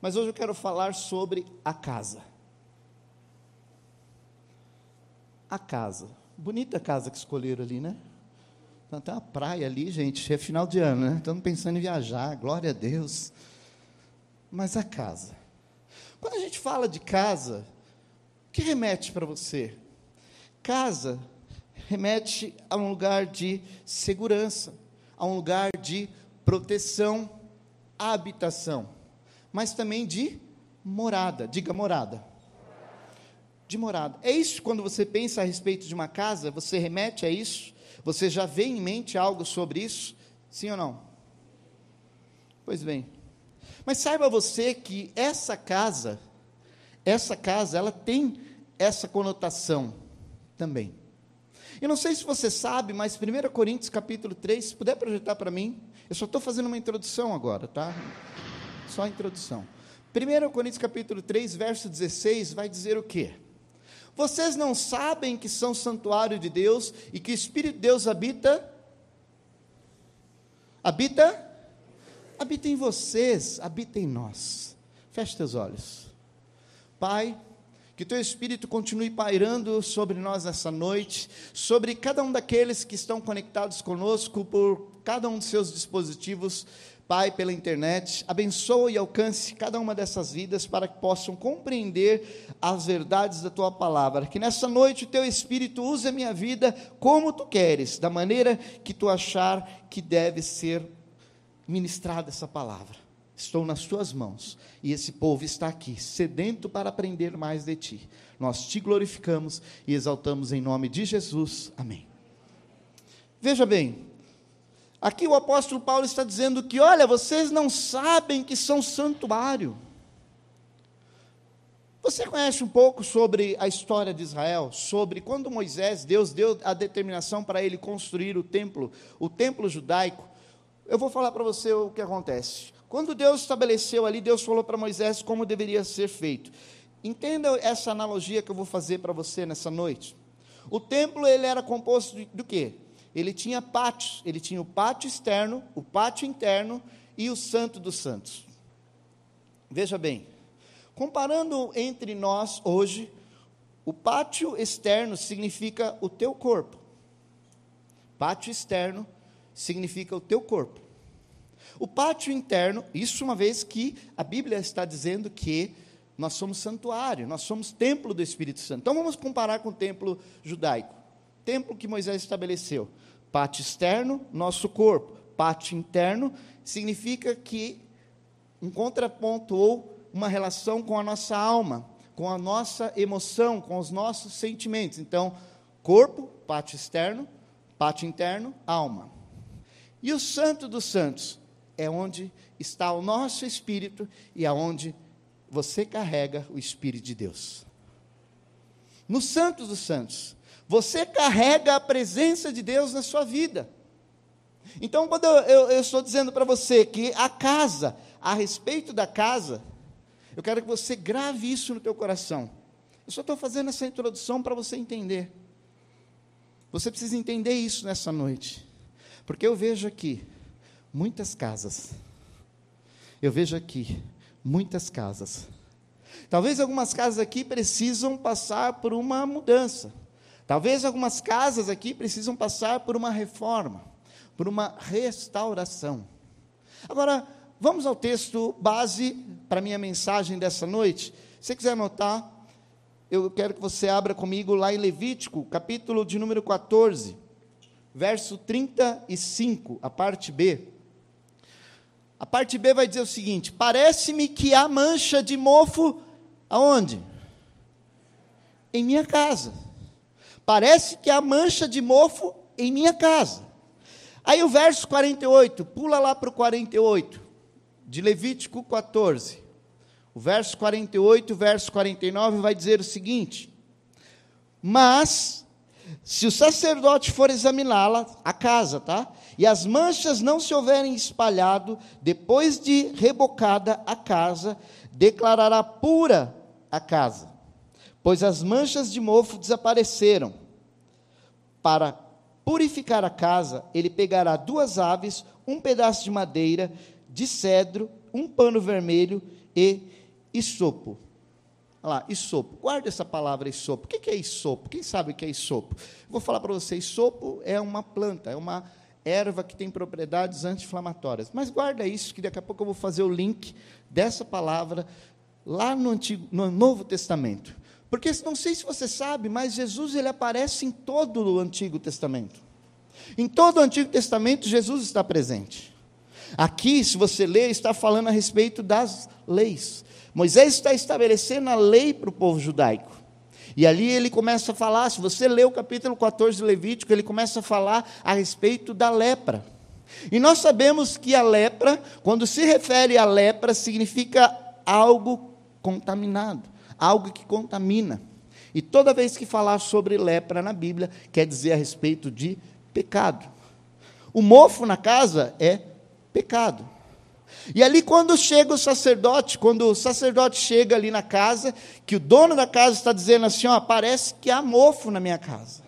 Mas hoje eu quero falar sobre a casa. A casa. Bonita a casa que escolheram ali, né? Tem uma praia ali, gente. É final de ano, né? Estamos pensando em viajar, glória a Deus. Mas a casa. Quando a gente fala de casa, o que remete para você? Casa remete a um lugar de segurança, a um lugar de proteção, habitação, mas também de morada. Diga morada. De morada. É isso quando você pensa a respeito de uma casa, você remete a isso? Você já vê em mente algo sobre isso? Sim ou não? Pois bem. Mas saiba você que essa casa, essa casa, ela tem essa conotação também. Eu não sei se você sabe, mas 1 Coríntios capítulo 3, se puder projetar para mim, eu só estou fazendo uma introdução agora, tá? Só a introdução. 1 Coríntios capítulo 3, verso 16, vai dizer o quê? Vocês não sabem que são santuário de Deus e que o Espírito de Deus habita? Habita? Habita em vocês, habita em nós. Feche teus olhos. Pai, que teu Espírito continue pairando sobre nós nessa noite, sobre cada um daqueles que estão conectados conosco por cada um dos seus dispositivos, Pai, pela internet. Abençoe e alcance cada uma dessas vidas para que possam compreender as verdades da tua palavra. Que nessa noite o teu Espírito use a minha vida como tu queres, da maneira que tu achar que deve ser ministrada essa palavra. Estou nas tuas mãos e esse povo está aqui, sedento para aprender mais de ti. Nós te glorificamos e exaltamos em nome de Jesus. Amém. Veja bem, aqui o apóstolo Paulo está dizendo que, olha, vocês não sabem que são santuário. Você conhece um pouco sobre a história de Israel, sobre quando Moisés, Deus deu a determinação para ele construir o templo, o templo judaico. Eu vou falar para você o que acontece. Quando Deus estabeleceu ali, Deus falou para Moisés como deveria ser feito. Entenda essa analogia que eu vou fazer para você nessa noite. O templo ele era composto de, do quê? Ele tinha pátios, ele tinha o pátio externo, o pátio interno e o santo dos santos. Veja bem, comparando entre nós hoje, o pátio externo significa o teu corpo. Pátio externo significa o teu corpo. O pátio interno, isso uma vez que a Bíblia está dizendo que nós somos santuário, nós somos templo do Espírito Santo. Então vamos comparar com o templo judaico. Templo que Moisés estabeleceu. Pátio externo, nosso corpo. Pátio interno significa que um contraponto ou uma relação com a nossa alma, com a nossa emoção, com os nossos sentimentos. Então, corpo, pátio externo, pátio interno, alma. E o santo dos santos é onde está o nosso espírito e aonde você carrega o espírito de Deus. No Santos dos Santos, você carrega a presença de Deus na sua vida. Então, quando eu, eu, eu estou dizendo para você que a casa, a respeito da casa, eu quero que você grave isso no teu coração. Eu só estou fazendo essa introdução para você entender. Você precisa entender isso nessa noite. Porque eu vejo aqui muitas casas. Eu vejo aqui muitas casas. Talvez algumas casas aqui precisam passar por uma mudança. Talvez algumas casas aqui precisam passar por uma reforma, por uma restauração. Agora, vamos ao texto base para minha mensagem dessa noite. Se você quiser anotar, eu quero que você abra comigo lá em Levítico, capítulo de número 14, verso 35, a parte B. A parte B vai dizer o seguinte: parece-me que há mancha de mofo aonde? Em minha casa. Parece que há mancha de mofo em minha casa. Aí o verso 48, pula lá para o 48, de Levítico 14. O verso 48, o verso 49 vai dizer o seguinte: Mas se o sacerdote for examiná-la, a casa, tá? E as manchas não se houverem espalhado, depois de rebocada a casa, declarará pura a casa, pois as manchas de mofo desapareceram. Para purificar a casa, ele pegará duas aves, um pedaço de madeira, de cedro, um pano vermelho e isopo. Olha lá, isopo. Guarda essa palavra isopo. O que é isopo? Quem sabe o que é isopo? Vou falar para vocês. Isopo é uma planta, é uma erva que tem propriedades anti-inflamatórias. Mas guarda isso, que daqui a pouco eu vou fazer o link dessa palavra lá no, Antigo, no Novo Testamento. Porque não sei se você sabe, mas Jesus ele aparece em todo o Antigo Testamento. Em todo o Antigo Testamento, Jesus está presente. Aqui, se você ler, está falando a respeito das leis. Moisés está estabelecendo a lei para o povo judaico. E ali ele começa a falar, se você ler o capítulo 14 de Levítico, ele começa a falar a respeito da lepra. E nós sabemos que a lepra, quando se refere à lepra, significa algo contaminado, algo que contamina. E toda vez que falar sobre lepra na Bíblia, quer dizer a respeito de pecado. O mofo na casa é pecado. E ali, quando chega o sacerdote, quando o sacerdote chega ali na casa, que o dono da casa está dizendo assim: ó, parece que há mofo na minha casa.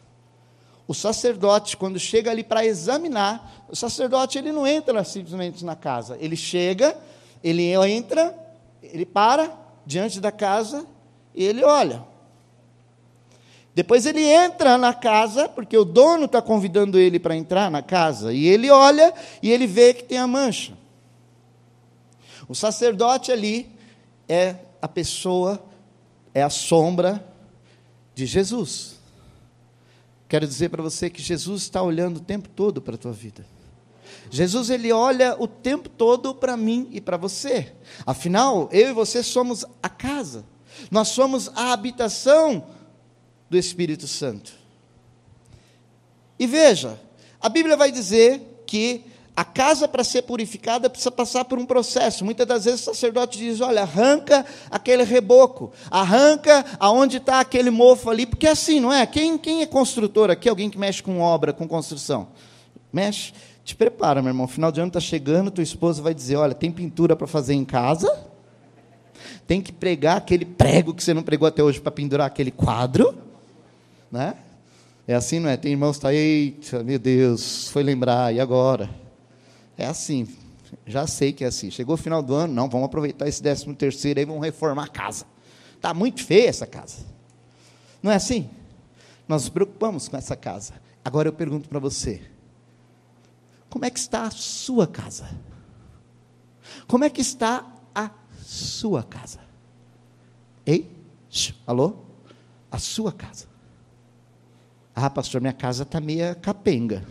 O sacerdote, quando chega ali para examinar, o sacerdote ele não entra simplesmente na casa, ele chega, ele entra, ele para diante da casa ele olha. Depois ele entra na casa, porque o dono está convidando ele para entrar na casa, e ele olha e ele vê que tem a mancha. O sacerdote ali é a pessoa, é a sombra de Jesus. Quero dizer para você que Jesus está olhando o tempo todo para a tua vida. Jesus ele olha o tempo todo para mim e para você. Afinal, eu e você somos a casa. Nós somos a habitação do Espírito Santo. E veja, a Bíblia vai dizer que a casa, para ser purificada, precisa passar por um processo. Muitas das vezes o sacerdote diz: olha, arranca aquele reboco, arranca aonde está aquele mofo ali, porque é assim, não é? Quem, quem é construtor aqui? Alguém que mexe com obra, com construção? Mexe? Te prepara, meu irmão. Final de ano está chegando, tua esposa vai dizer: olha, tem pintura para fazer em casa? Tem que pregar aquele prego que você não pregou até hoje para pendurar aquele quadro? Né? É assim, não é? Tem irmãos que tá, eita, meu Deus, foi lembrar, e agora? É assim, já sei que é assim. Chegou o final do ano, não, vamos aproveitar esse décimo terceiro aí, vamos reformar a casa. Está muito feia essa casa. Não é assim? Nós nos preocupamos com essa casa. Agora eu pergunto para você: como é que está a sua casa? Como é que está sua casa? Ei? Alô? A sua casa. Ah, pastor, minha casa está meia capenga.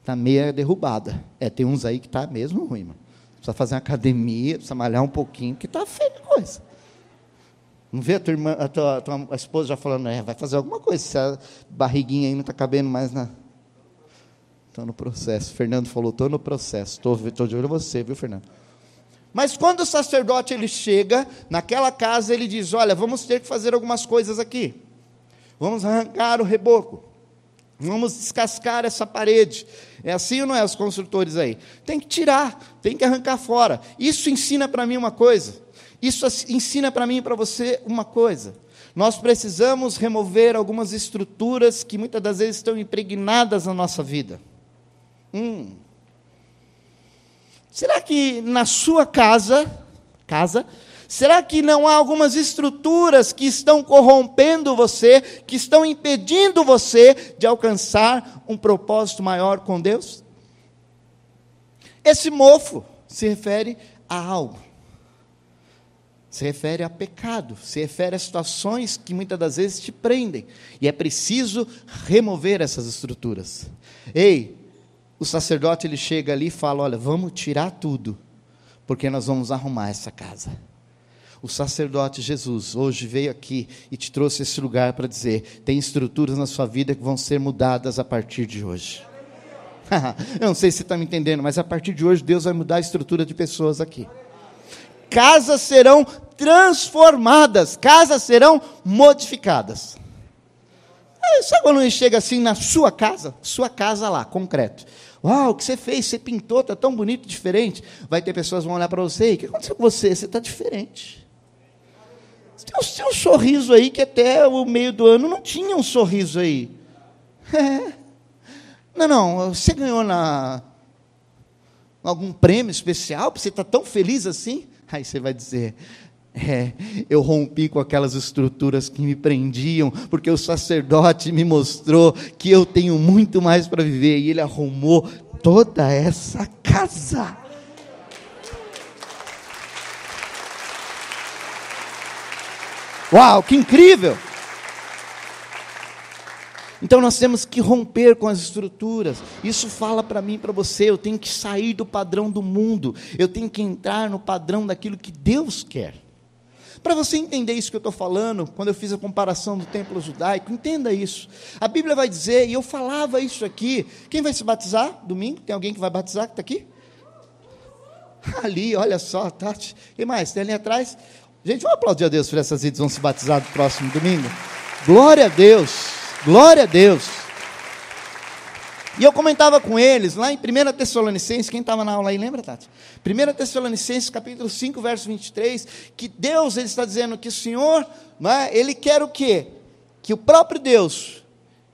Está meia derrubada. É, tem uns aí que está mesmo ruim, mano. Precisa fazer uma academia, precisa malhar um pouquinho, que está feia a coisa. Não vê a tua irmã, a tua, a tua esposa já falando, é, vai fazer alguma coisa, se a barriguinha aí não está cabendo mais na. Estou no processo. Fernando falou, estou no processo. Estou de olho em você, viu, Fernando? Mas quando o sacerdote ele chega naquela casa, ele diz: Olha, vamos ter que fazer algumas coisas aqui. Vamos arrancar o reboco. Vamos descascar essa parede. É assim ou não é, os construtores aí? Tem que tirar, tem que arrancar fora. Isso ensina para mim uma coisa. Isso ensina para mim e para você uma coisa. Nós precisamos remover algumas estruturas que muitas das vezes estão impregnadas na nossa vida. Hum. Será que na sua casa, casa, Será que não há algumas estruturas que estão corrompendo você, que estão impedindo você de alcançar um propósito maior com Deus? Esse mofo se refere a algo, se refere a pecado, se refere a situações que muitas das vezes te prendem, e é preciso remover essas estruturas. Ei, o sacerdote ele chega ali e fala: Olha, vamos tirar tudo, porque nós vamos arrumar essa casa o sacerdote Jesus hoje veio aqui e te trouxe esse lugar para dizer: tem estruturas na sua vida que vão ser mudadas a partir de hoje. Eu não sei se você está me entendendo, mas a partir de hoje Deus vai mudar a estrutura de pessoas aqui. Casas serão transformadas, casas serão modificadas. Sabe quando ele chega assim na sua casa? Sua casa lá, concreto. Uau, o que você fez? Você pintou, está tão bonito, diferente. Vai ter pessoas que vão olhar para você. O que aconteceu com você? Você está diferente. Você tem um sorriso aí que até o meio do ano não tinha um sorriso aí. É. Não, não, você ganhou na. algum prêmio especial, para você estar tá tão feliz assim? Aí você vai dizer: é, eu rompi com aquelas estruturas que me prendiam, porque o sacerdote me mostrou que eu tenho muito mais para viver, e ele arrumou toda essa casa. Uau, que incrível! Então nós temos que romper com as estruturas. Isso fala para mim, para você. Eu tenho que sair do padrão do mundo. Eu tenho que entrar no padrão daquilo que Deus quer. Para você entender isso que eu estou falando, quando eu fiz a comparação do templo judaico, entenda isso. A Bíblia vai dizer, e eu falava isso aqui. Quem vai se batizar domingo? Tem alguém que vai batizar que está aqui? Ali, olha só, Tati. E mais? Tem ali atrás? Gente, vamos aplaudir a Deus por essas vidas vão se batizar no próximo domingo. Glória a Deus. Glória a Deus. E eu comentava com eles, lá em 1 Tessalonicenses, quem estava na aula aí, lembra, Tati? 1 Tessalonicenses, capítulo 5, verso 23, que Deus, ele está dizendo que o Senhor, é, ele quer o quê? Que o próprio Deus,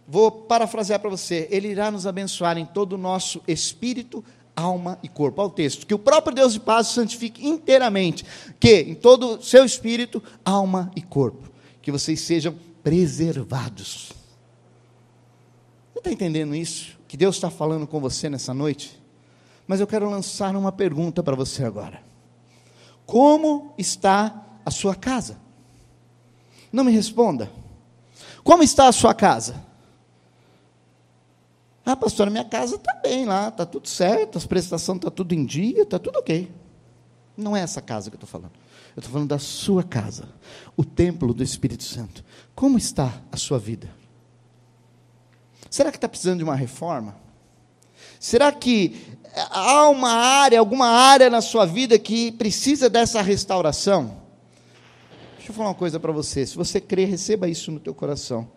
vou parafrasear para você, ele irá nos abençoar em todo o nosso espírito, alma e corpo. Olha o texto, que o próprio Deus de paz santifique inteiramente, que em todo o seu espírito, alma e corpo, que vocês sejam preservados você está entendendo isso? Que Deus está falando com você nessa noite? Mas eu quero lançar uma pergunta para você agora. Como está a sua casa? Não me responda. Como está a sua casa? Ah, pastor, minha casa está bem lá, está tudo certo, as prestações estão tá tudo em dia, está tudo ok. Não é essa casa que eu estou falando. Eu estou falando da sua casa, o templo do Espírito Santo. Como está a sua vida? Será que está precisando de uma reforma? Será que há uma área, alguma área na sua vida que precisa dessa restauração? Deixa eu falar uma coisa para você. Se você crer, receba isso no teu coração.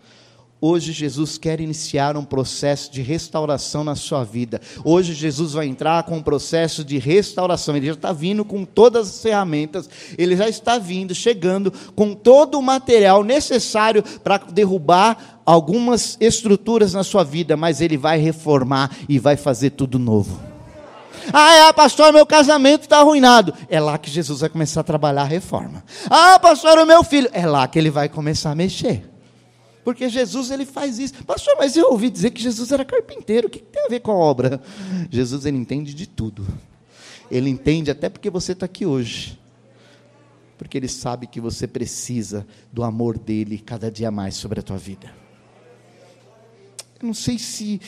Hoje Jesus quer iniciar um processo de restauração na sua vida. Hoje Jesus vai entrar com um processo de restauração. Ele já está vindo com todas as ferramentas. Ele já está vindo, chegando com todo o material necessário para derrubar algumas estruturas na sua vida, mas ele vai reformar e vai fazer tudo novo. Ah, é, pastor, meu casamento está arruinado. É lá que Jesus vai começar a trabalhar a reforma. Ah, pastor, o meu filho. É lá que ele vai começar a mexer. Porque Jesus ele faz isso. Pastor, mas eu ouvi dizer que Jesus era carpinteiro. O que tem a ver com a obra? Jesus ele entende de tudo. Ele entende até porque você está aqui hoje. Porque ele sabe que você precisa do amor dele cada dia mais sobre a tua vida. Eu não sei se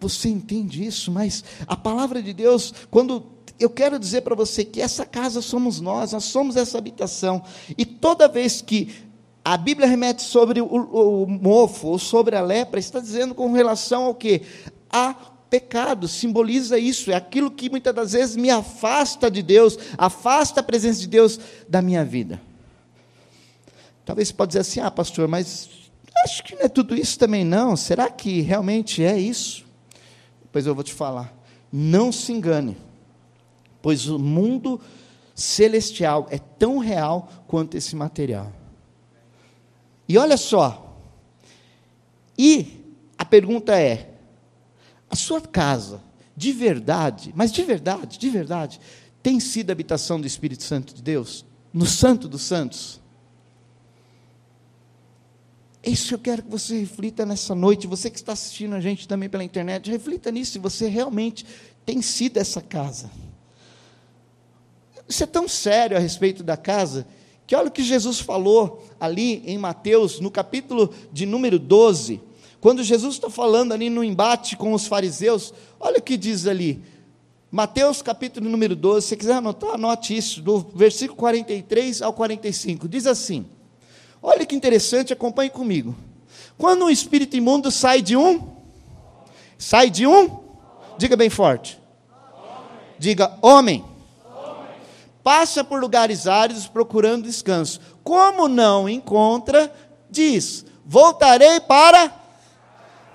você entende isso, mas a palavra de Deus, quando eu quero dizer para você que essa casa somos nós, nós somos essa habitação, e toda vez que a Bíblia remete sobre o, o, mofo ou sobre a lepra, está dizendo com relação ao que? A pecado, simboliza isso, é aquilo que muitas das vezes me afasta de Deus, afasta a presença de Deus da minha vida. Talvez você pode dizer assim, ah pastor, mas acho que não é tudo isso também não, será que realmente é isso? Pois eu vou te falar, não se engane, pois o mundo celestial é tão real quanto esse material. E olha só, e a pergunta é: a sua casa, de verdade, mas de verdade, de verdade, tem sido a habitação do Espírito Santo de Deus? No Santo dos Santos? É isso que eu quero que você reflita nessa noite. Você que está assistindo a gente também pela internet, reflita nisso, se você realmente tem sido essa casa. Isso é tão sério a respeito da casa que olha o que Jesus falou ali em Mateus, no capítulo de número 12, quando Jesus está falando ali no embate com os fariseus, olha o que diz ali. Mateus capítulo número 12, se quiser anotar, anote isso, do versículo 43 ao 45. Diz assim: Olha que interessante, acompanhe comigo. Quando um espírito imundo sai de um, sai de um, diga bem forte. Diga homem passa por lugares áridos procurando descanso. Como não encontra, diz: Voltarei para.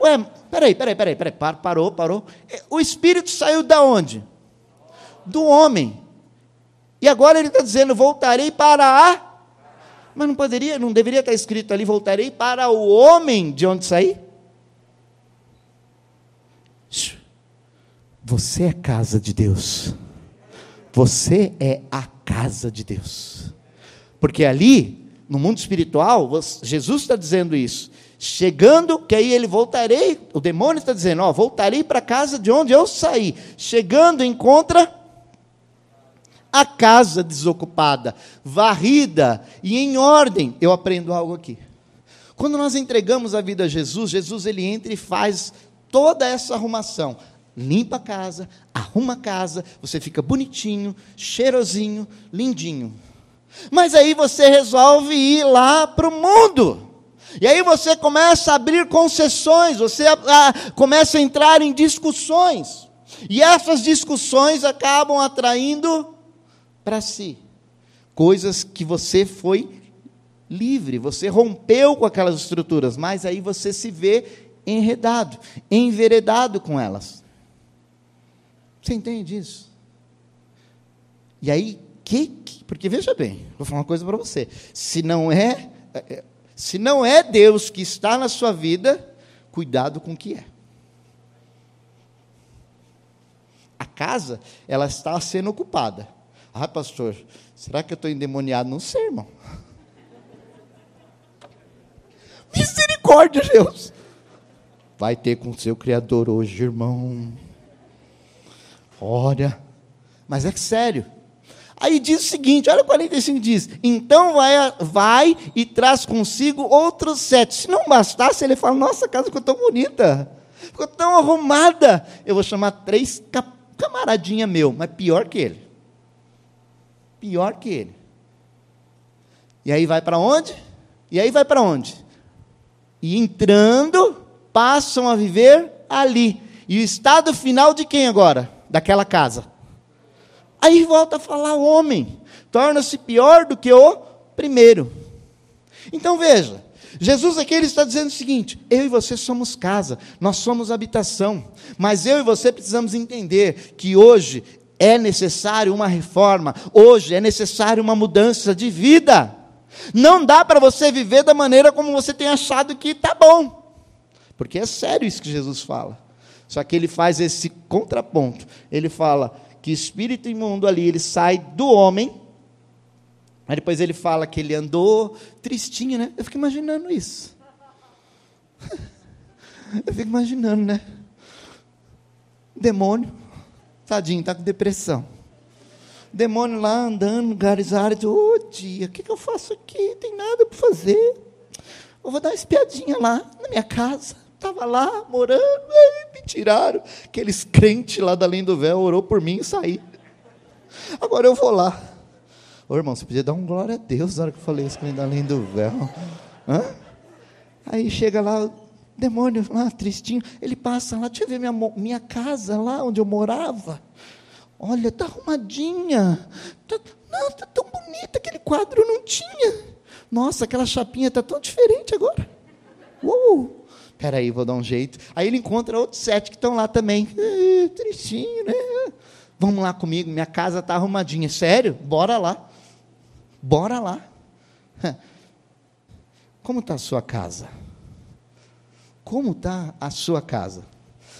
Ué, peraí, peraí, peraí, peraí, parou, parou. O espírito saiu da onde? Do homem. E agora ele está dizendo: Voltarei para a. Mas não poderia, não deveria estar escrito ali: Voltarei para o homem de onde saí? Você é casa de Deus. Você é a casa de Deus. Porque ali, no mundo espiritual, Jesus está dizendo isso. Chegando, que aí ele voltarei, o demônio está dizendo, ó, voltarei para a casa de onde eu saí. Chegando, encontra a casa desocupada, varrida e em ordem. Eu aprendo algo aqui. Quando nós entregamos a vida a Jesus, Jesus ele entra e faz toda essa arrumação. Limpa a casa, arruma a casa, você fica bonitinho, cheirosinho, lindinho. Mas aí você resolve ir lá para o mundo. E aí você começa a abrir concessões, você a, a, começa a entrar em discussões. E essas discussões acabam atraindo para si coisas que você foi livre, você rompeu com aquelas estruturas, mas aí você se vê enredado, enveredado com elas. Você entende isso? E aí, que, que porque veja bem, vou falar uma coisa para você. Se não é, é, é, se não é Deus que está na sua vida, cuidado com o que é. A casa, ela está sendo ocupada. Ah, pastor, será que eu estou endemoniado? Não sei, irmão. Misericórdia, Deus. Vai ter com seu Criador hoje, irmão. Olha, mas é sério. Aí diz o seguinte, olha o 45 diz: Então vai, vai e traz consigo outros sete. Se não bastasse, ele fala: Nossa, casa ficou tão bonita, ficou tão arrumada. Eu vou chamar três camaradinha meu, mas pior que ele. Pior que ele. E aí vai para onde? E aí vai para onde? E entrando, passam a viver ali. E o estado final de quem agora? Daquela casa. Aí volta a falar o homem. Torna-se pior do que o primeiro. Então veja, Jesus aqui ele está dizendo o seguinte: eu e você somos casa, nós somos habitação, mas eu e você precisamos entender que hoje é necessário uma reforma, hoje é necessário uma mudança de vida. Não dá para você viver da maneira como você tem achado que está bom. Porque é sério isso que Jesus fala. Só que ele faz esse contraponto. Ele fala que espírito imundo ali, ele sai do homem. Aí depois ele fala que ele andou tristinho, né? Eu fico imaginando isso. Eu fico imaginando, né? Demônio. Tadinho, está com depressão demônio lá andando, áridos. Ô oh, dia, o que, que eu faço aqui? Tem nada para fazer. Eu vou dar uma espiadinha lá na minha casa. Estava lá, morando, me tiraram. Aqueles crentes lá da Além do Véu orou por mim e saí. Agora eu vou lá. Ô irmão, você podia dar um glória a Deus na hora que eu falei isso da Além do Véu. Hã? Aí chega lá, demônio lá, tristinho. Ele passa lá, deixa eu ver minha, minha casa lá onde eu morava. Olha, está arrumadinha. Tá, não, está tão bonita. Aquele quadro não tinha. Nossa, aquela chapinha está tão diferente agora. Uou! Espera aí, vou dar um jeito. Aí ele encontra outros sete que estão lá também. Tristinho, né? Vamos lá comigo, minha casa está arrumadinha. Sério? Bora lá. Bora lá. Como está a sua casa? Como está a sua casa?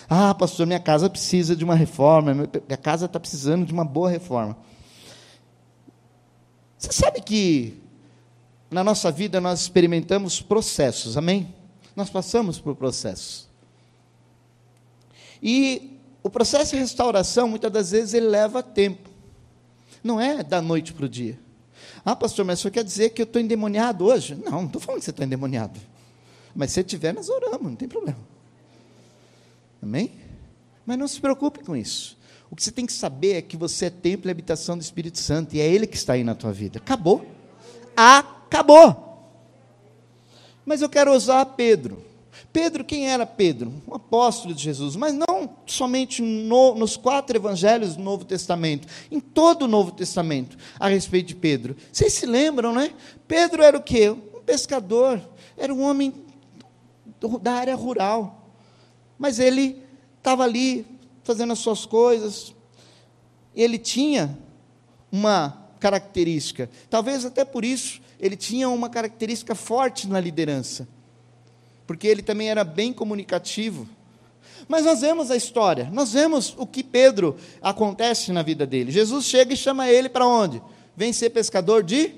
Ah, pastor, minha casa precisa de uma reforma, minha casa está precisando de uma boa reforma. Você sabe que na nossa vida nós experimentamos processos, amém? Nós passamos por processos. E o processo de restauração, muitas das vezes, ele leva tempo. Não é da noite para o dia. Ah, pastor, mas isso quer dizer que eu estou endemoniado hoje? Não, não estou falando que você está endemoniado. Mas se tiver, nós oramos, não tem problema. Amém? Mas não se preocupe com isso. O que você tem que saber é que você é templo e habitação do Espírito Santo e é Ele que está aí na tua vida. Acabou. Acabou. Mas eu quero usar Pedro. Pedro, quem era Pedro? Um apóstolo de Jesus, mas não somente no, nos quatro evangelhos do Novo Testamento, em todo o Novo Testamento, a respeito de Pedro. Vocês se lembram, né? Pedro era o quê? Um pescador, era um homem da área rural. Mas ele estava ali fazendo as suas coisas. Ele tinha uma característica, talvez até por isso ele tinha uma característica forte na liderança, porque ele também era bem comunicativo. Mas nós vemos a história, nós vemos o que Pedro acontece na vida dele. Jesus chega e chama ele para onde? Vem ser pescador de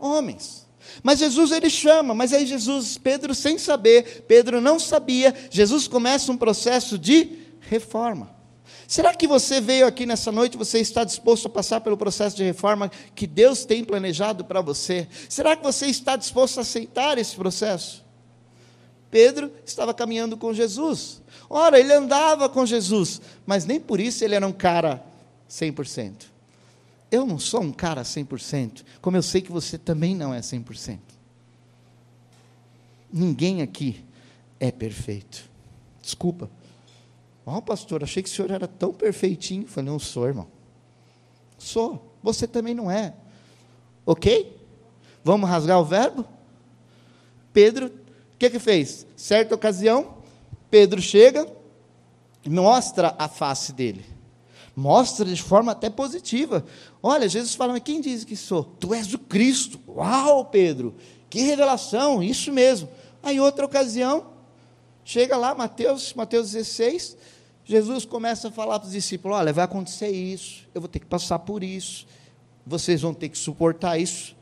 homens. Mas Jesus ele chama, mas aí Jesus, Pedro sem saber, Pedro não sabia, Jesus começa um processo de reforma. Será que você veio aqui nessa noite, você está disposto a passar pelo processo de reforma que Deus tem planejado para você? Será que você está disposto a aceitar esse processo? Pedro estava caminhando com Jesus. Ora, ele andava com Jesus, mas nem por isso ele era um cara 100%. Eu não sou um cara 100%, como eu sei que você também não é 100%. Ninguém aqui é perfeito. Desculpa. Ó, oh, pastor, achei que o senhor era tão perfeitinho. Eu falei, não sou, irmão. Sou. Você também não é. Ok? Vamos rasgar o verbo? Pedro, o que que fez? Certa ocasião, Pedro chega, mostra a face dele. Mostra de forma até positiva. Olha, Jesus fala, mas quem diz que sou? Tu és o Cristo. Uau, Pedro, que revelação, isso mesmo. Aí outra ocasião, chega lá, Mateus, Mateus 16, Jesus começa a falar para os discípulos: olha, vai acontecer isso, eu vou ter que passar por isso, vocês vão ter que suportar isso.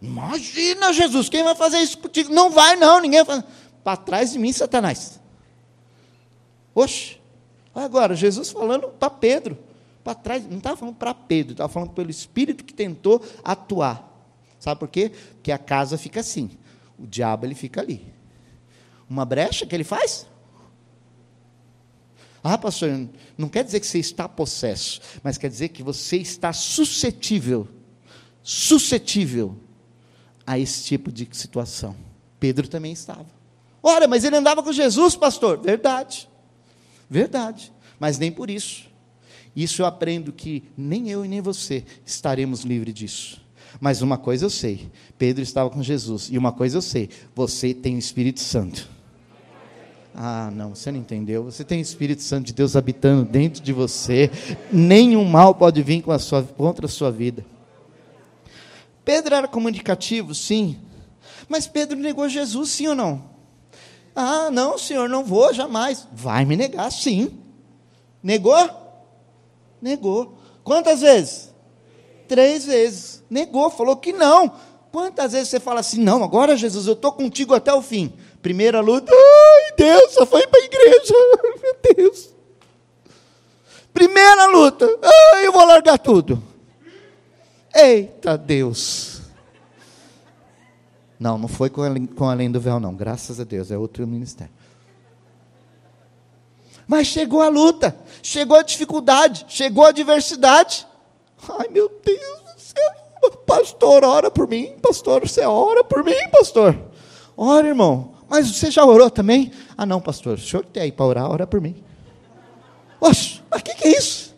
Imagina, Jesus, quem vai fazer isso contigo? Não vai, não, ninguém vai. Para trás de mim, Satanás. Oxe, agora, Jesus falando para Pedro, para trás, não estava falando para Pedro, estava falando pelo Espírito que tentou atuar. Sabe por quê? Porque a casa fica assim, o diabo ele fica ali. Uma brecha que ele faz, ah, pastor, não quer dizer que você está possesso, mas quer dizer que você está suscetível, suscetível a esse tipo de situação. Pedro também estava. Olha, mas ele andava com Jesus, pastor. Verdade, verdade, mas nem por isso. Isso eu aprendo que nem eu e nem você estaremos livres disso. Mas uma coisa eu sei: Pedro estava com Jesus, e uma coisa eu sei: você tem o Espírito Santo. Ah, não, você não entendeu. Você tem o Espírito Santo de Deus habitando dentro de você. Nenhum mal pode vir a sua, contra a sua vida. Pedro era comunicativo, sim. Mas Pedro negou Jesus, sim ou não? Ah, não, senhor, não vou jamais. Vai me negar, sim. Negou? Negou. Quantas vezes? Três vezes. Negou, falou que não. Quantas vezes você fala assim, não, agora Jesus, eu estou contigo até o fim. Primeira luta, ai Deus, só foi para a igreja, meu Deus. Primeira luta, ai eu vou largar tudo. Eita Deus. Não, não foi com, com além do véu, não, graças a Deus, é outro ministério. Mas chegou a luta, chegou a dificuldade, chegou a adversidade. Ai meu Deus do céu, pastor, ora por mim, pastor, você ora por mim, pastor. Ora, irmão, mas você já orou também? Ah, não, pastor, o senhor tem aí para orar, ora por mim. Oxe, mas o que, que é isso?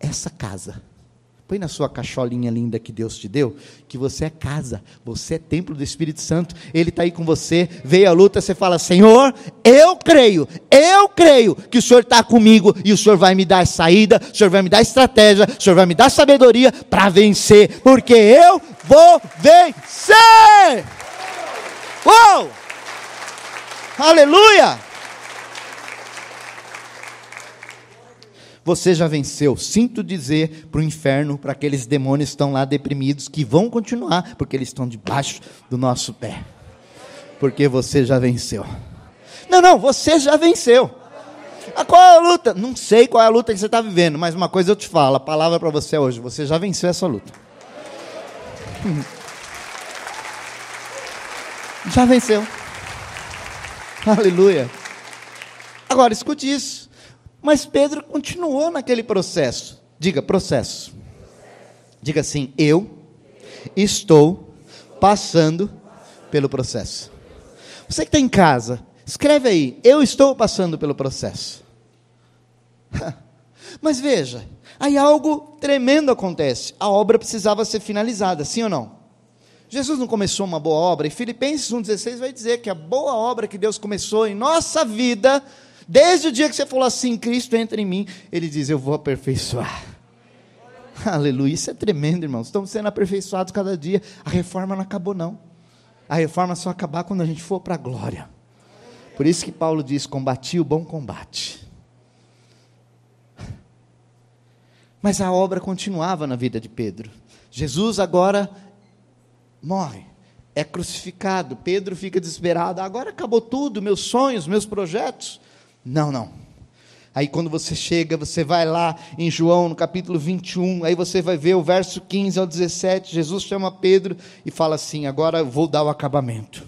Essa casa Põe na sua cacholinha linda que Deus te deu, que você é casa, você é templo do Espírito Santo, Ele está aí com você, veio a luta, você fala, Senhor, eu creio, eu creio que o Senhor está comigo e o Senhor vai me dar saída, o Senhor vai me dar estratégia, o Senhor vai me dar sabedoria para vencer, porque eu vou vencer! Uou! Aleluia! Você já venceu. Sinto dizer para o inferno, para aqueles demônios que estão lá deprimidos, que vão continuar, porque eles estão debaixo do nosso pé. Porque você já venceu. Não, não, você já venceu. Ah, qual é a luta? Não sei qual é a luta que você está vivendo, mas uma coisa eu te falo, a palavra para você hoje, você já venceu essa luta. Já venceu. Aleluia. Agora, escute isso. Mas Pedro continuou naquele processo. Diga, processo. Diga assim: eu estou passando pelo processo. Você que está em casa, escreve aí: eu estou passando pelo processo. Mas veja, aí algo tremendo acontece. A obra precisava ser finalizada, sim ou não? Jesus não começou uma boa obra, e Filipenses 1,16 vai dizer que a boa obra que Deus começou em nossa vida Desde o dia que você falou assim, Cristo entra em mim, ele diz: Eu vou aperfeiçoar. Aleluia, isso é tremendo, irmãos. Estamos sendo aperfeiçoados cada dia. A reforma não acabou, não. A reforma só acabar quando a gente for para a glória. Por isso que Paulo diz: combati o bom combate. Mas a obra continuava na vida de Pedro. Jesus agora morre, é crucificado. Pedro fica desesperado. Agora acabou tudo, meus sonhos, meus projetos. Não, não. Aí quando você chega, você vai lá em João, no capítulo 21, aí você vai ver o verso 15 ao 17, Jesus chama Pedro e fala assim: agora vou dar o acabamento.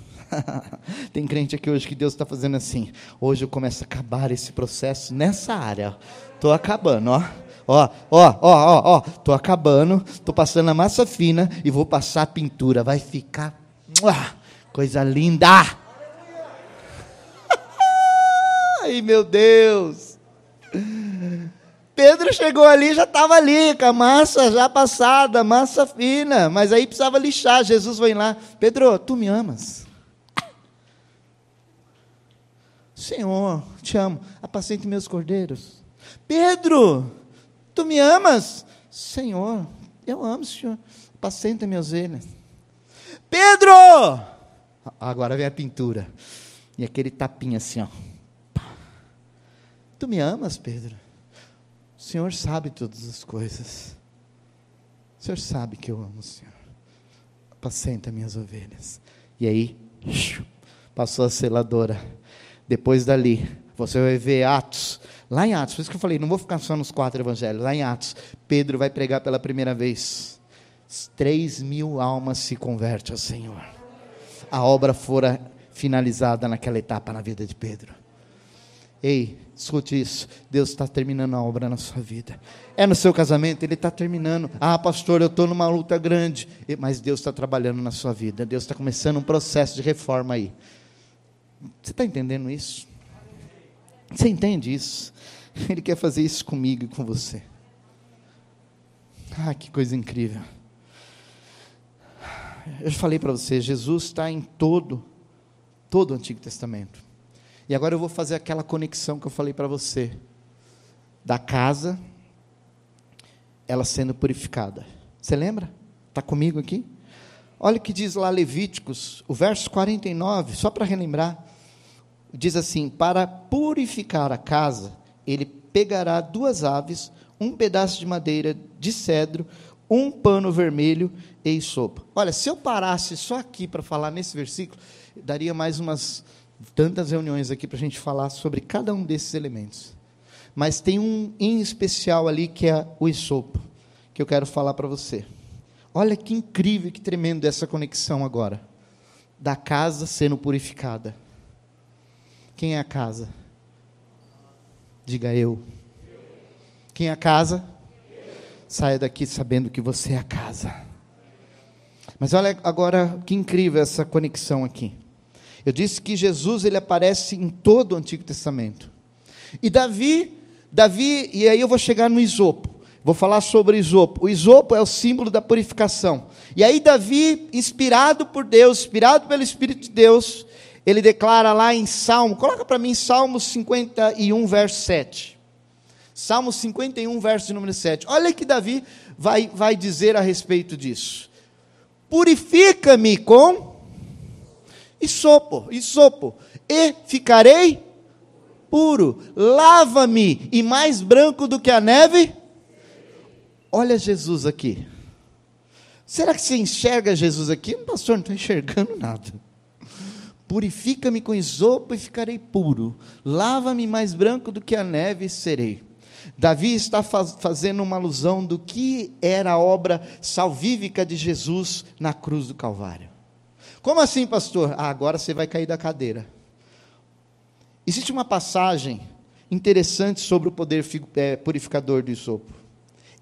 Tem crente aqui hoje que Deus está fazendo assim. Hoje eu começo a acabar esse processo nessa área. Estou acabando, ó. Ó, ó, ó, ó, ó. Estou acabando, estou passando a massa fina e vou passar a pintura. Vai ficar coisa linda. Ai, meu Deus. Pedro chegou ali, já estava ali, com a massa já passada, massa fina, mas aí precisava lixar. Jesus vem lá, Pedro, tu me amas? Senhor, te amo, apacente meus cordeiros. Pedro, tu me amas? Senhor, eu amo, Senhor, apacenta meus ovelhas. Pedro! Agora vem a pintura. E aquele tapinha assim, ó. Tu me amas, Pedro? O Senhor sabe todas as coisas. O Senhor sabe que eu amo o Senhor. Apacenta minhas ovelhas. E aí, passou a seladora. Depois dali, você vai ver Atos. Lá em Atos, por isso que eu falei, não vou ficar só nos quatro evangelhos. Lá em Atos, Pedro vai pregar pela primeira vez. Três mil almas se convertem ao Senhor. A obra fora finalizada naquela etapa na vida de Pedro. Ei, escute isso. Deus está terminando a obra na sua vida. É no seu casamento, Ele está terminando. Ah, pastor, eu estou numa luta grande. Mas Deus está trabalhando na sua vida. Deus está começando um processo de reforma aí. Você está entendendo isso? Você entende isso? Ele quer fazer isso comigo e com você. Ah, que coisa incrível. Eu falei para você, Jesus está em todo, todo o Antigo Testamento. E agora eu vou fazer aquela conexão que eu falei para você, da casa, ela sendo purificada. Você lembra? Está comigo aqui? Olha o que diz lá Levíticos, o verso 49, só para relembrar. Diz assim: Para purificar a casa, ele pegará duas aves, um pedaço de madeira de cedro, um pano vermelho e sopa. Olha, se eu parasse só aqui para falar nesse versículo, daria mais umas tantas reuniões aqui para a gente falar sobre cada um desses elementos. Mas tem um em especial ali que é o isopo, que eu quero falar para você. Olha que incrível, que tremendo essa conexão agora. Da casa sendo purificada. Quem é a casa? Diga eu. Quem é a casa? Saia daqui sabendo que você é a casa. Mas olha agora que incrível essa conexão aqui. Eu disse que Jesus ele aparece em todo o Antigo Testamento. E Davi, Davi, e aí eu vou chegar no isopo. Vou falar sobre isopo. O isopo é o símbolo da purificação. E aí Davi, inspirado por Deus, inspirado pelo Espírito de Deus, ele declara lá em Salmo, coloca para mim Salmo 51, verso 7. Salmo 51, verso número 7. Olha que Davi vai, vai dizer a respeito disso. Purifica-me com e sopo, e e ficarei puro. Lava-me, e mais branco do que a neve. Olha Jesus aqui. Será que você enxerga Jesus aqui? Pastor, não estou enxergando nada. Purifica-me com isopo e ficarei puro. Lava-me mais branco do que a neve serei. Davi está faz, fazendo uma alusão do que era a obra salvífica de Jesus na cruz do Calvário. Como assim, pastor? Ah, agora você vai cair da cadeira. Existe uma passagem interessante sobre o poder é, purificador do isopo.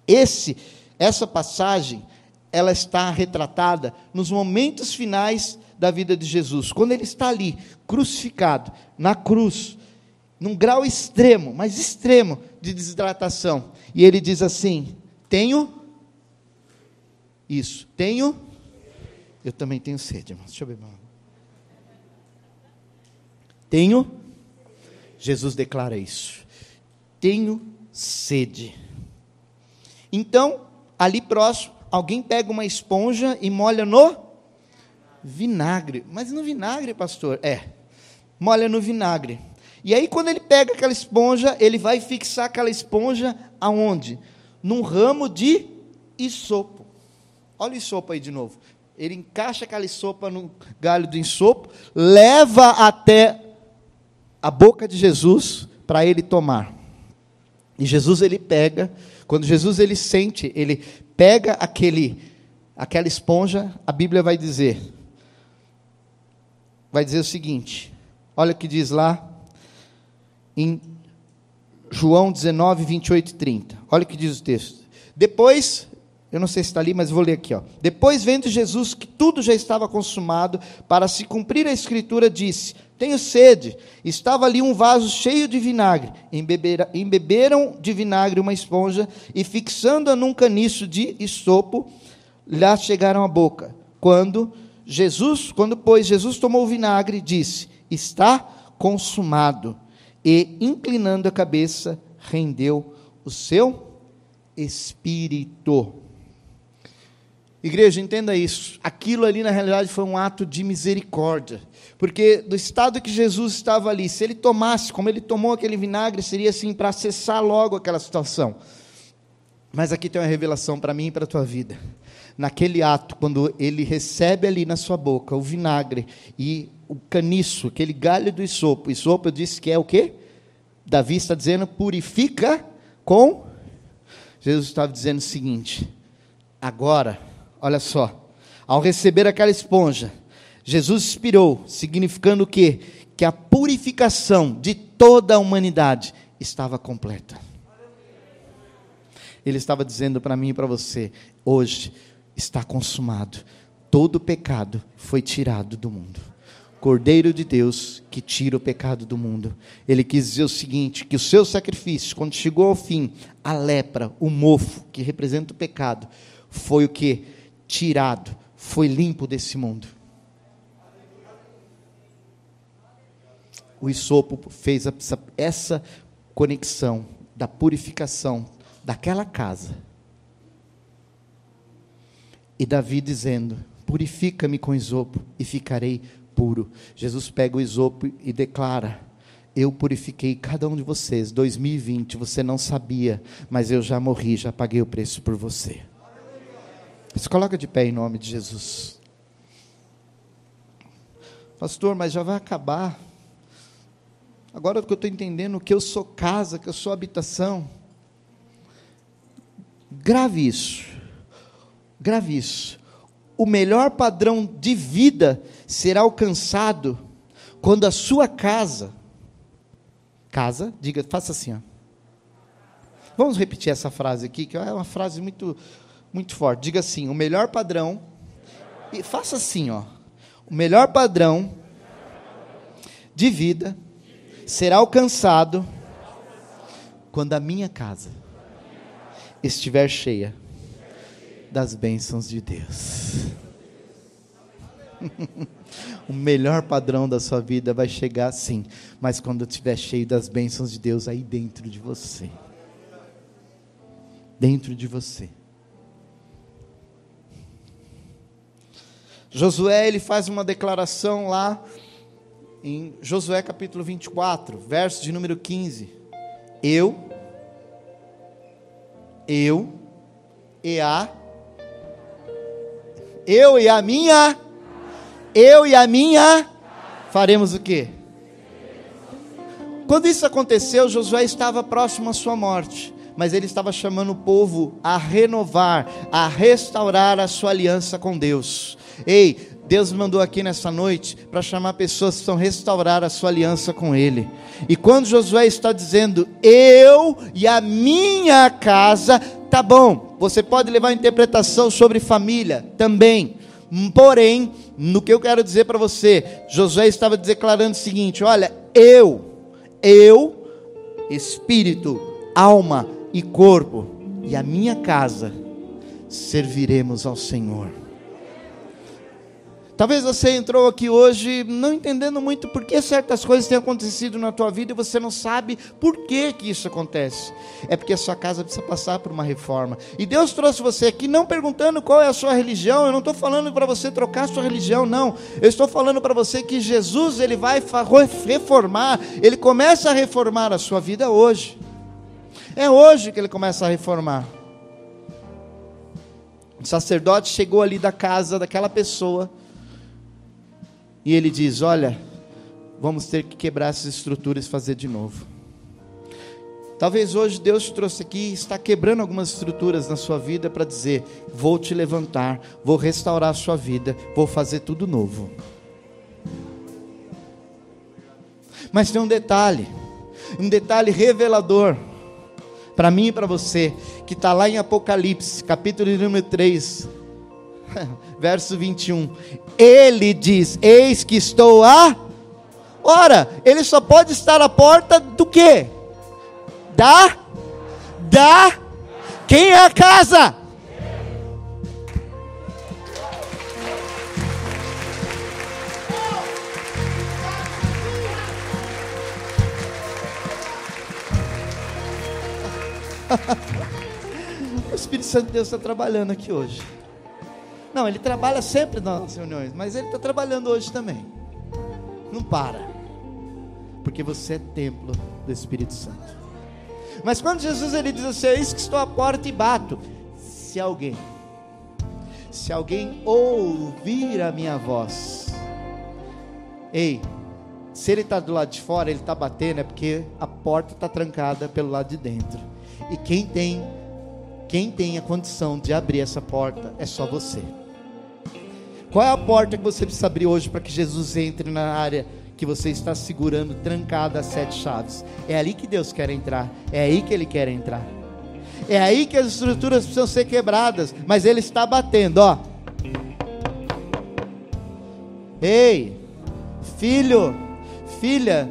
Esse, essa passagem, ela está retratada nos momentos finais da vida de Jesus, quando ele está ali, crucificado, na cruz, num grau extremo, mas extremo de desidratação. E ele diz assim: Tenho isso, tenho eu também tenho sede, irmãos. Deixa eu beber uma Tenho, Jesus declara isso. Tenho sede. Então, ali próximo, alguém pega uma esponja e molha no vinagre. Mas no vinagre, pastor? É. Molha no vinagre. E aí, quando ele pega aquela esponja, ele vai fixar aquela esponja aonde? Num ramo de isopo. Olha o isopo aí de novo. Ele encaixa aquela sopa no galho do ensopo, leva até a boca de Jesus para ele tomar. E Jesus ele pega, quando Jesus ele sente, ele pega aquele aquela esponja, a Bíblia vai dizer vai dizer o seguinte: olha o que diz lá em João 19, 28 e 30. Olha o que diz o texto. Depois eu não sei se está ali, mas vou ler aqui. Ó. Depois, vendo Jesus que tudo já estava consumado, para se cumprir a escritura, disse: Tenho sede. Estava ali um vaso cheio de vinagre. Embebera, embeberam de vinagre uma esponja e, fixando-a num caniço de estopo, lá chegaram à boca. Quando Jesus, quando pois Jesus tomou o vinagre, disse: Está consumado. E, inclinando a cabeça, rendeu o seu espírito. Igreja, entenda isso. Aquilo ali, na realidade, foi um ato de misericórdia. Porque do estado que Jesus estava ali, se ele tomasse, como ele tomou aquele vinagre, seria assim para cessar logo aquela situação. Mas aqui tem uma revelação para mim e para a tua vida. Naquele ato, quando ele recebe ali na sua boca o vinagre e o caniço, aquele galho do isopo, isopo eu disse que é o quê? Davi está dizendo, purifica com. Jesus estava dizendo o seguinte: agora Olha só. Ao receber aquela esponja, Jesus expirou, significando o quê? Que a purificação de toda a humanidade estava completa. Ele estava dizendo para mim e para você: hoje está consumado, todo pecado foi tirado do mundo. Cordeiro de Deus que tira o pecado do mundo. Ele quis dizer o seguinte: que o seu sacrifício, quando chegou ao fim, a lepra, o mofo, que representa o pecado, foi o que? Tirado, foi limpo desse mundo. O isopo fez essa, conexão da purificação daquela casa. E Davi dizendo: Purifica-me com isopo e ficarei puro. Jesus pega o isopo e declara: Eu purifiquei cada um de vocês. 2020, você não sabia, mas eu já morri, já paguei o preço por você. Se coloca de pé em nome de Jesus. Pastor, mas já vai acabar. Agora que eu estou entendendo que eu sou casa, que eu sou habitação. Grave isso. Grave isso. O melhor padrão de vida será alcançado quando a sua casa, casa, diga, faça assim, ó. Vamos repetir essa frase aqui, que é uma frase muito muito forte. Diga assim: o melhor padrão. E faça assim, ó. O melhor padrão de vida será alcançado quando a minha casa estiver cheia das bênçãos de Deus. o melhor padrão da sua vida vai chegar sim, mas quando estiver cheio das bênçãos de Deus aí dentro de você. Dentro de você. Josué ele faz uma declaração lá em Josué capítulo 24, verso de número 15. Eu, eu e a, eu e a minha, eu e a minha, faremos o quê? Quando isso aconteceu, Josué estava próximo à sua morte, mas ele estava chamando o povo a renovar, a restaurar a sua aliança com Deus. Ei, Deus mandou aqui nessa noite para chamar pessoas que precisam restaurar a sua aliança com Ele. E quando Josué está dizendo, eu e a minha casa, tá bom, você pode levar interpretação sobre família também. Porém, no que eu quero dizer para você, Josué estava declarando o seguinte: olha, eu, eu, espírito, alma e corpo, e a minha casa serviremos ao Senhor. Talvez você entrou aqui hoje não entendendo muito por que certas coisas têm acontecido na tua vida e você não sabe por que, que isso acontece. É porque a sua casa precisa passar por uma reforma. E Deus trouxe você aqui não perguntando qual é a sua religião. Eu não estou falando para você trocar a sua religião, não. Eu estou falando para você que Jesus ele vai reformar. Ele começa a reformar a sua vida hoje. É hoje que ele começa a reformar. O sacerdote chegou ali da casa daquela pessoa e ele diz: Olha, vamos ter que quebrar essas estruturas e fazer de novo. Talvez hoje Deus te trouxe aqui e está quebrando algumas estruturas na sua vida para dizer: Vou te levantar, vou restaurar a sua vida, vou fazer tudo novo. Mas tem um detalhe, um detalhe revelador para mim e para você, que está lá em Apocalipse, capítulo número 3, verso 21. Ele diz: Eis que estou a. Ora, ele só pode estar à porta do quê? Da. Da. Quem é a casa? o Espírito Santo de Deus está trabalhando aqui hoje. Não, ele trabalha sempre nas reuniões, mas ele está trabalhando hoje também. Não para, porque você é templo do Espírito Santo. Mas quando Jesus ele diz assim: Eis que estou à porta e bato. Se alguém, se alguém ouvir a minha voz, ei, se ele está do lado de fora, ele está batendo, é porque a porta está trancada pelo lado de dentro. E quem tem, quem tem a condição de abrir essa porta é só você. Qual é a porta que você precisa abrir hoje para que Jesus entre na área que você está segurando, trancada as sete chaves? É ali que Deus quer entrar. É aí que Ele quer entrar. É aí que as estruturas precisam ser quebradas. Mas Ele está batendo, ó. Ei, filho, filha,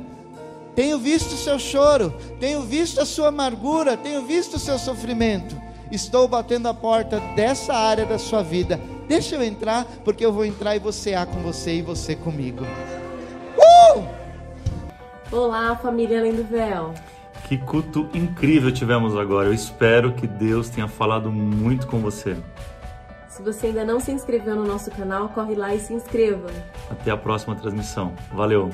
tenho visto o seu choro, tenho visto a sua amargura, tenho visto o seu sofrimento. Estou batendo a porta dessa área da sua vida Deixa eu entrar, porque eu vou entrar e vou cear com você e você comigo. Uh! Olá, família Além do Véu. Que culto incrível tivemos agora. Eu espero que Deus tenha falado muito com você. Se você ainda não se inscreveu no nosso canal, corre lá e se inscreva. Até a próxima transmissão. Valeu!